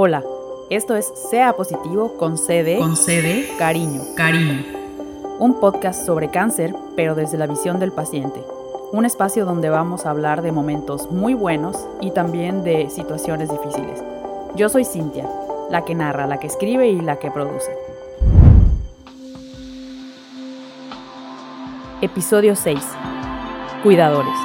Hola, esto es Sea Positivo con CD, con CD, Cariño, Cariño, un podcast sobre cáncer, pero desde la visión del paciente. Un espacio donde vamos a hablar de momentos muy buenos y también de situaciones difíciles. Yo soy Cintia, la que narra, la que escribe y la que produce. Episodio 6. Cuidadores.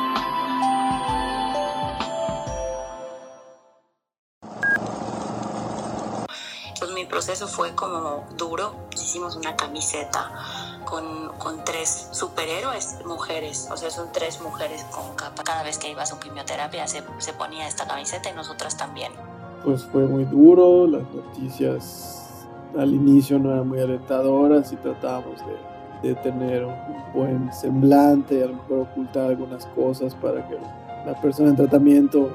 Proceso fue como duro. Hicimos una camiseta con, con, tres superhéroes mujeres, o sea, son tres mujeres con capa. Cada vez que iba a su quimioterapia se, se ponía esta camiseta y nosotras también. Pues fue muy duro, las noticias al inicio no eran muy alentadoras y tratábamos de, de tener un buen semblante, a lo mejor ocultar algunas cosas para que la persona en tratamiento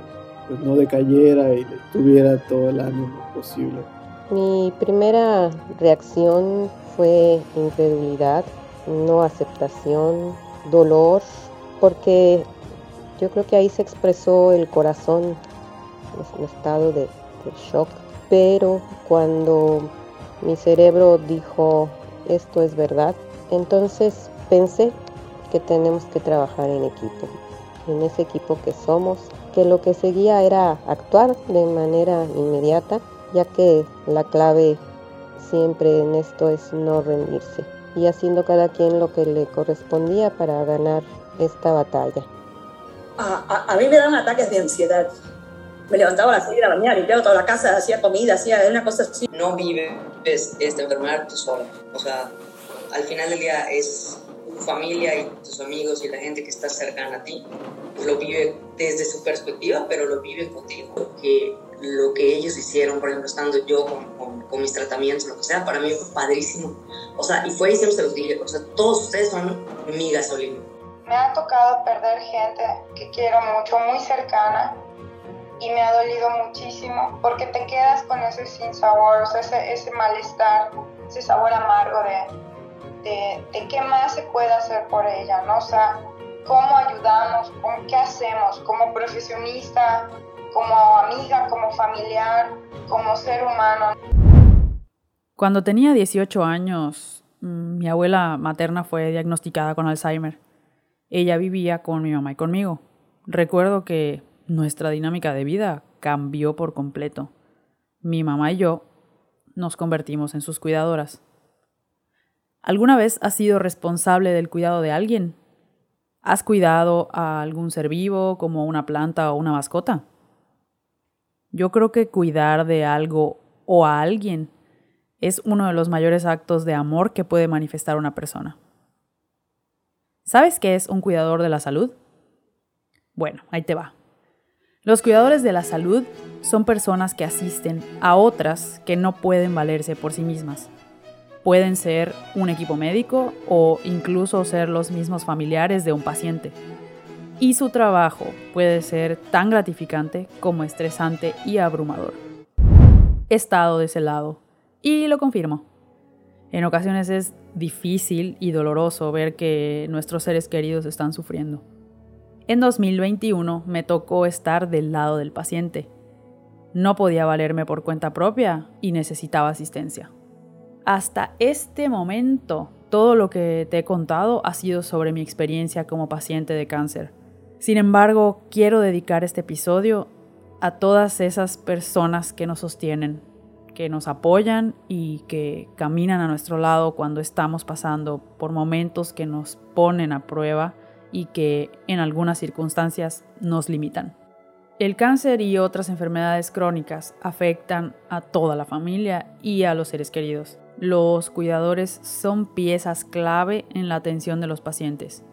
pues no decayera y tuviera todo el ánimo posible. Mi primera reacción fue incredulidad, no aceptación, dolor, porque yo creo que ahí se expresó el corazón en estado de, de shock. Pero cuando mi cerebro dijo esto es verdad, entonces pensé que tenemos que trabajar en equipo, en ese equipo que somos, que lo que seguía era actuar de manera inmediata ya que la clave siempre en esto es no rendirse y haciendo cada quien lo que le correspondía para ganar esta batalla. A, mí me dan ataques de ansiedad. Me levantaba a las 6 de la mañana, limpiaba toda la casa, hacía comida, hacía una cosa así. No vives esta enfermedad tú sola. O sea, al final del día es tu familia y tus amigos y la gente que está cercana a ti, pues lo vive desde su perspectiva, pero lo vive contigo. Que lo que ellos hicieron, por ejemplo, estando yo con, con, mis tratamientos, lo que sea, para mí fue padrísimo. O sea, y fue y siempre se los dije, o sea, todos ustedes son mi gasolina. Me ha tocado perder gente que quiero mucho, muy cercana, y me ha dolido muchísimo porque te quedas con ese sinsabor, o sea, ese, ese malestar, ese sabor amargo de, de, de, qué más se puede hacer por ella, ¿no? O sea, cómo ayudamos, ¿Cómo, qué hacemos como profesionista, como amiga, como familiar, como ser humano. Cuando tenía 18 años, mi abuela materna fue diagnosticada con Alzheimer. Ella vivía con mi mamá y conmigo. Recuerdo que nuestra dinámica de vida cambió por completo. Mi mamá y yo nos convertimos en sus cuidadoras. ¿Alguna vez has sido responsable del cuidado de alguien? ¿Has cuidado a algún ser vivo como una planta o una mascota? Yo creo que cuidar de algo o a alguien es uno de los mayores actos de amor que puede manifestar una persona. ¿Sabes qué es un cuidador de la salud? Bueno, ahí te va. Los cuidadores de la salud son personas que asisten a otras que no pueden valerse por sí mismas. Pueden ser un equipo médico o incluso ser los mismos familiares de un paciente y su trabajo puede ser tan gratificante como estresante y abrumador. He estado de ese lado y lo confirmo. En ocasiones es difícil y doloroso ver que nuestros seres queridos están sufriendo. En 2021 me tocó estar del lado del paciente. No podía valerme por cuenta propia y necesitaba asistencia. Hasta este momento, todo lo que te he contado ha sido sobre mi experiencia como paciente de cáncer sin embargo, quiero dedicar este episodio a todas esas personas que nos sostienen, que nos apoyan y que caminan a nuestro lado cuando estamos pasando por momentos que nos ponen a prueba y que en algunas circunstancias nos limitan. El cáncer y otras enfermedades crónicas afectan a toda la familia y a los seres queridos. Los cuidadores son piezas clave en la atención de los pacientes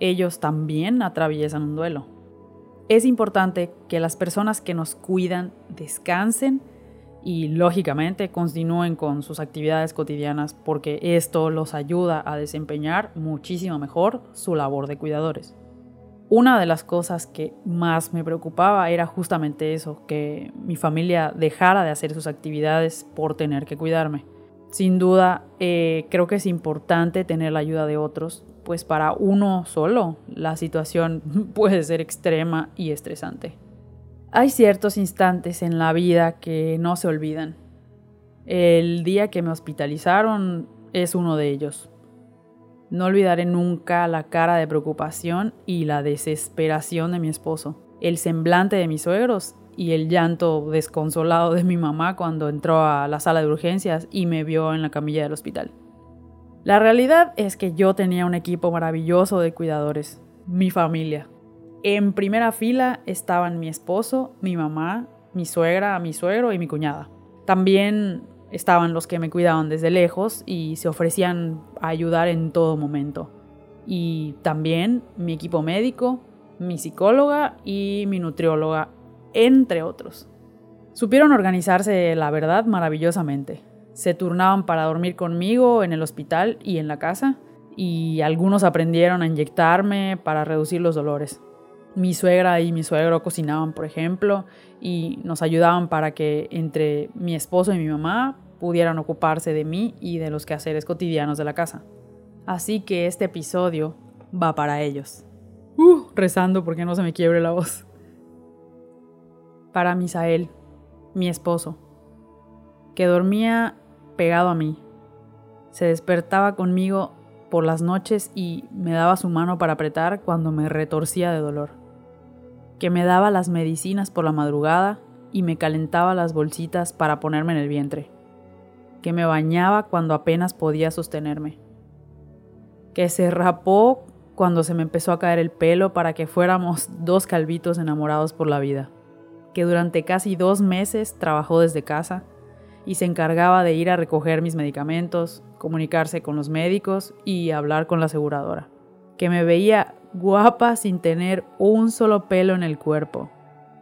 ellos también atraviesan un duelo. Es importante que las personas que nos cuidan descansen y lógicamente continúen con sus actividades cotidianas porque esto los ayuda a desempeñar muchísimo mejor su labor de cuidadores. Una de las cosas que más me preocupaba era justamente eso, que mi familia dejara de hacer sus actividades por tener que cuidarme. Sin duda, eh, creo que es importante tener la ayuda de otros, pues para uno solo la situación puede ser extrema y estresante. Hay ciertos instantes en la vida que no se olvidan. El día que me hospitalizaron es uno de ellos. No olvidaré nunca la cara de preocupación y la desesperación de mi esposo, el semblante de mis suegros y el llanto desconsolado de mi mamá cuando entró a la sala de urgencias y me vio en la camilla del hospital. La realidad es que yo tenía un equipo maravilloso de cuidadores, mi familia, en primera fila estaban mi esposo, mi mamá, mi suegra, mi suegro y mi cuñada. También estaban los que me cuidaban desde lejos y se ofrecían a ayudar en todo momento. Y también mi equipo médico, mi psicóloga y mi nutrióloga, entre otros. Supieron organizarse, la verdad, maravillosamente. Se turnaban para dormir conmigo en el hospital y en la casa, y algunos aprendieron a inyectarme para reducir los dolores. Mi suegra y mi suegro cocinaban, por ejemplo, y nos ayudaban para que entre mi esposo y mi mamá pudieran ocuparse de mí y de los quehaceres cotidianos de la casa. Así que este episodio va para ellos. Uh, rezando porque no se me quiebre la voz. Para Misael, mi esposo, que dormía pegado a mí. Se despertaba conmigo por las noches y me daba su mano para apretar cuando me retorcía de dolor. Que me daba las medicinas por la madrugada y me calentaba las bolsitas para ponerme en el vientre, que me bañaba cuando apenas podía sostenerme, que se rapó cuando se me empezó a caer el pelo para que fuéramos dos calvitos enamorados por la vida, que durante casi dos meses trabajó desde casa y se encargaba de ir a recoger mis medicamentos, comunicarse con los médicos y hablar con la aseguradora, que me veía guapa sin tener un solo pelo en el cuerpo,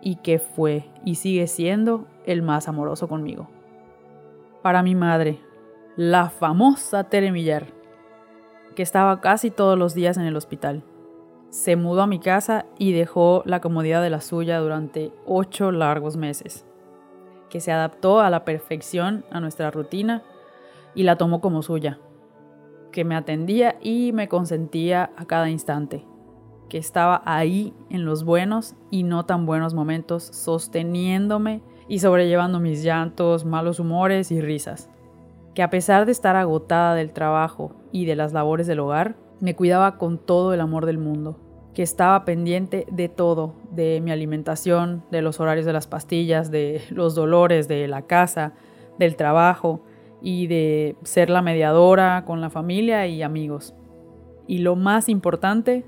y que fue y sigue siendo el más amoroso conmigo. Para mi madre, la famosa Tere Millar, que estaba casi todos los días en el hospital. Se mudó a mi casa y dejó la comodidad de la suya durante ocho largos meses, que se adaptó a la perfección a nuestra rutina y la tomó como suya, que me atendía y me consentía a cada instante que estaba ahí en los buenos y no tan buenos momentos, sosteniéndome y sobrellevando mis llantos, malos humores y risas. Que a pesar de estar agotada del trabajo y de las labores del hogar, me cuidaba con todo el amor del mundo, que estaba pendiente de todo, de mi alimentación, de los horarios de las pastillas, de los dolores de la casa, del trabajo y de ser la mediadora con la familia y amigos. Y lo más importante,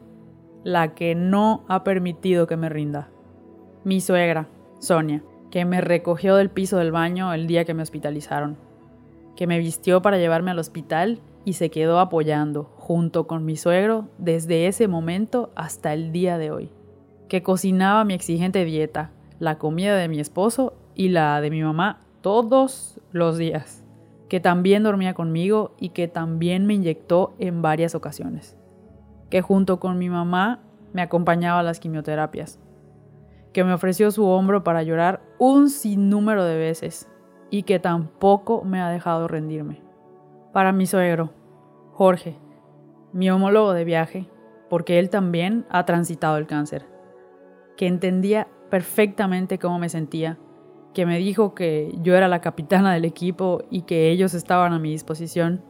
la que no ha permitido que me rinda. Mi suegra, Sonia, que me recogió del piso del baño el día que me hospitalizaron, que me vistió para llevarme al hospital y se quedó apoyando junto con mi suegro desde ese momento hasta el día de hoy, que cocinaba mi exigente dieta, la comida de mi esposo y la de mi mamá todos los días, que también dormía conmigo y que también me inyectó en varias ocasiones que junto con mi mamá me acompañaba a las quimioterapias, que me ofreció su hombro para llorar un sinnúmero de veces y que tampoco me ha dejado rendirme. Para mi suegro, Jorge, mi homólogo de viaje, porque él también ha transitado el cáncer, que entendía perfectamente cómo me sentía, que me dijo que yo era la capitana del equipo y que ellos estaban a mi disposición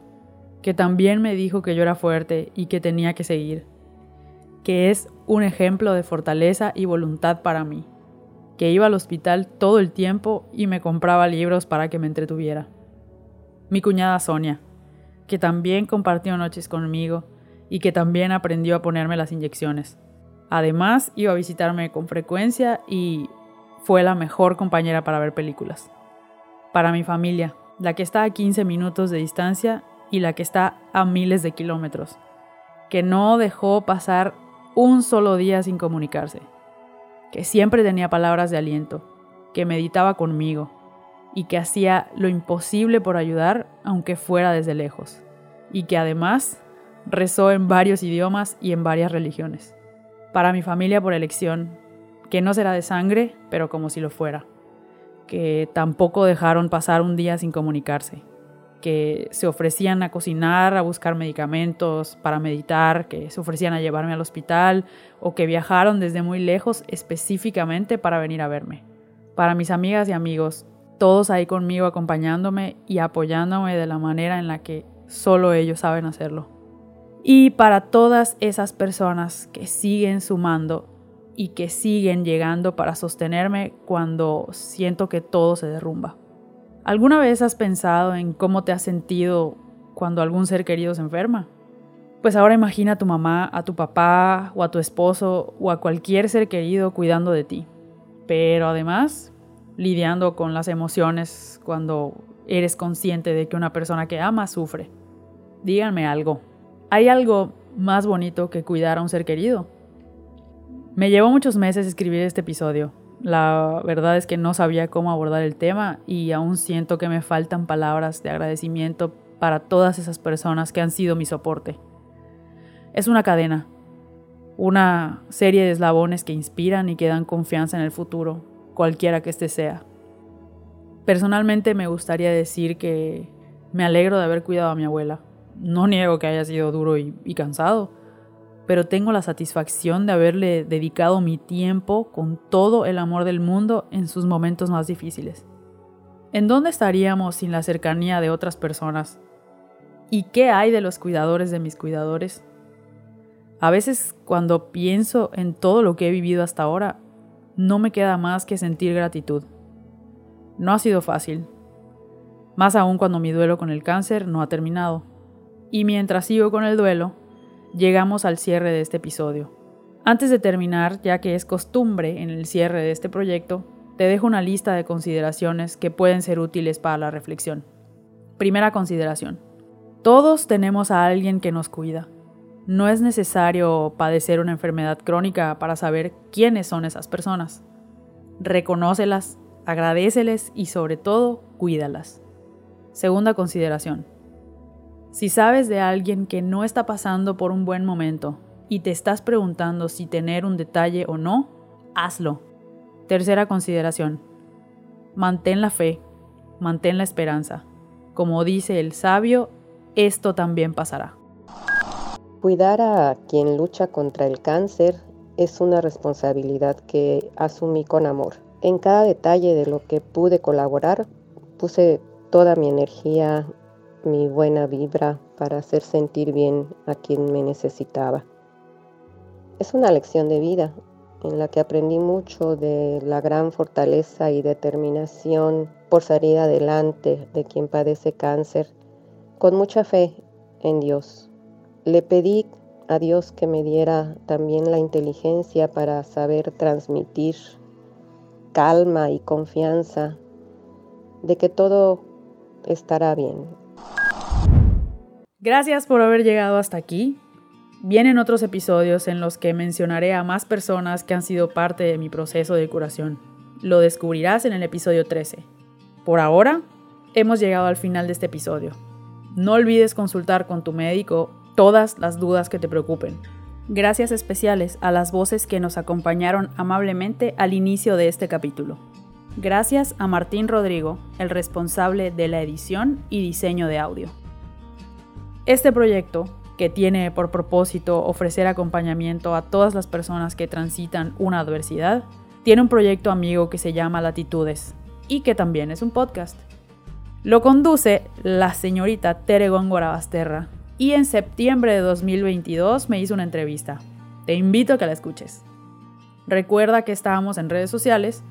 que también me dijo que yo era fuerte y que tenía que seguir, que es un ejemplo de fortaleza y voluntad para mí, que iba al hospital todo el tiempo y me compraba libros para que me entretuviera. Mi cuñada Sonia, que también compartió noches conmigo y que también aprendió a ponerme las inyecciones. Además, iba a visitarme con frecuencia y fue la mejor compañera para ver películas. Para mi familia, la que está a 15 minutos de distancia y la que está a miles de kilómetros, que no dejó pasar un solo día sin comunicarse, que siempre tenía palabras de aliento, que meditaba conmigo y que hacía lo imposible por ayudar aunque fuera desde lejos, y que además rezó en varios idiomas y en varias religiones. Para mi familia por elección, que no será de sangre, pero como si lo fuera, que tampoco dejaron pasar un día sin comunicarse, que se ofrecían a cocinar, a buscar medicamentos para meditar, que se ofrecían a llevarme al hospital o que viajaron desde muy lejos específicamente para venir a verme. Para mis amigas y amigos, todos ahí conmigo acompañándome y apoyándome de la manera en la que solo ellos saben hacerlo. Y para todas esas personas que siguen sumando y que siguen llegando para sostenerme cuando siento que todo se derrumba. ¿Alguna vez has pensado en cómo te has sentido cuando algún ser querido se enferma? Pues ahora imagina a tu mamá, a tu papá o a tu esposo o a cualquier ser querido cuidando de ti. Pero además, lidiando con las emociones cuando eres consciente de que una persona que amas sufre. Díganme algo. ¿Hay algo más bonito que cuidar a un ser querido? Me llevó muchos meses escribir este episodio. La verdad es que no sabía cómo abordar el tema y aún siento que me faltan palabras de agradecimiento para todas esas personas que han sido mi soporte. Es una cadena, una serie de eslabones que inspiran y que dan confianza en el futuro, cualquiera que éste sea. Personalmente me gustaría decir que me alegro de haber cuidado a mi abuela. No niego que haya sido duro y, y cansado, pero tengo la satisfacción de haberle dedicado mi tiempo con todo el amor del mundo en sus momentos más difíciles. ¿En dónde estaríamos sin la cercanía de otras personas? ¿Y qué hay de los cuidadores de mis cuidadores? A veces cuando pienso en todo lo que he vivido hasta ahora, no me queda más que sentir gratitud. No ha sido fácil, más aún cuando mi duelo con el cáncer no ha terminado. Y mientras sigo con el duelo, llegamos al cierre de este episodio. Antes de terminar, ya que es costumbre en el cierre de este proyecto, te dejo una lista de consideraciones que pueden ser útiles para la reflexión. Primera consideración. Todos tenemos a alguien que nos cuida. No es necesario padecer una enfermedad crónica para saber quiénes son esas personas. Reconócelas, agradeceles y sobre todo, cuídalas. Segunda consideración. Si sabes de alguien que no está pasando por un buen momento y te estás preguntando si tener un detalle o no, hazlo. Tercera consideración. Mantén la fe, mantén la esperanza. Como dice el sabio, esto también pasará. Cuidar a quien lucha contra el cáncer es una responsabilidad que asumí con amor. En cada detalle de lo que pude colaborar, puse toda mi energía, mi buena vibra para hacer sentir bien a quien me necesitaba. Es una lección de vida en la que aprendí mucho de la gran fortaleza y determinación por salir adelante de quien padece cáncer, con mucha fe en Dios le pedí a Dios que me diera también la inteligencia para saber transmitir calma y confianza de que todo estará bien. Gracias por haber llegado hasta aquí. Vienen otros episodios en los que mencionaré a más personas que han sido parte de mi proceso de curación. Lo descubrirás en el episodio 13. Por ahora, hemos llegado al final de este episodio. No olvides consultar con tu médico todas las dudas que te preocupen. Gracias especiales a las voces que nos acompañaron amablemente al inicio de este capítulo. Gracias a Martín Rodrigo, el responsable de la edición y diseño de audio. Este proyecto, que tiene por propósito ofrecer acompañamiento a todas las personas que transitan una adversidad, tiene un proyecto amigo que se llama Latitudes y que también es un podcast. Lo conduce la señorita Tere Góngora Basterra, y en septiembre de 2022 me hizo una entrevista. Te invito a que la escuches. Recuerda que estábamos en redes sociales.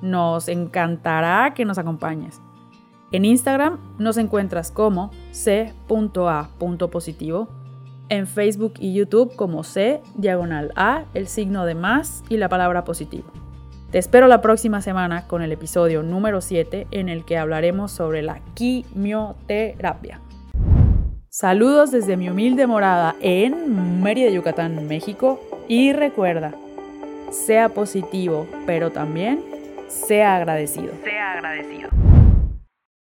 Nos encantará que nos acompañes. En Instagram nos encuentras como c.a.positivo. En Facebook y YouTube como C, diagonal A, el signo de más y la palabra positivo. Te espero la próxima semana con el episodio número 7 en el que hablaremos sobre la quimioterapia. Saludos desde mi humilde morada en Mérida, Yucatán, México. Y recuerda, sea positivo, pero también sea agradecido. Sea agradecido.